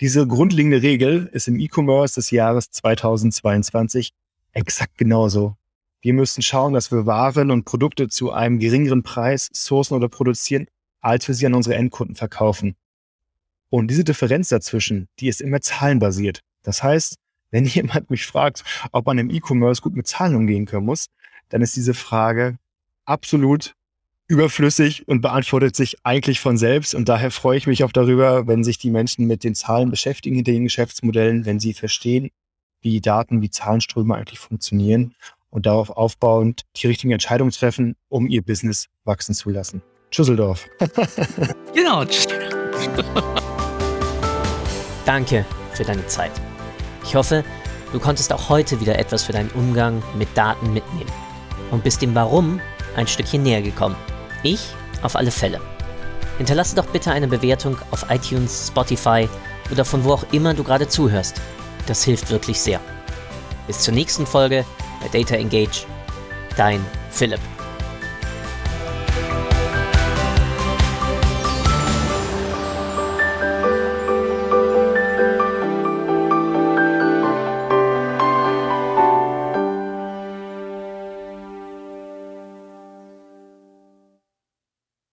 Diese grundlegende Regel ist im E-Commerce des Jahres 2022 exakt genauso. Wir müssen schauen, dass wir Waren und Produkte zu einem geringeren Preis sourcen oder produzieren, als wir sie an unsere Endkunden verkaufen. Und diese Differenz dazwischen, die ist immer zahlenbasiert. Das heißt, wenn jemand mich fragt, ob man im E-Commerce gut mit Zahlen umgehen können muss, dann ist diese Frage absolut überflüssig und beantwortet sich eigentlich von selbst. Und daher freue ich mich auch darüber, wenn sich die Menschen mit den Zahlen beschäftigen hinter den Geschäftsmodellen, wenn sie verstehen, wie Daten, wie Zahlenströme eigentlich funktionieren und darauf aufbauend die richtigen Entscheidungen treffen, um ihr Business wachsen zu lassen. Schüsseldorf. genau. Danke für deine Zeit. Ich hoffe, du konntest auch heute wieder etwas für deinen Umgang mit Daten mitnehmen und bist dem Warum ein Stückchen näher gekommen. Ich auf alle Fälle. Hinterlasse doch bitte eine Bewertung auf iTunes, Spotify oder von wo auch immer du gerade zuhörst. Das hilft wirklich sehr. Bis zur nächsten Folge bei Data Engage. Dein Philipp.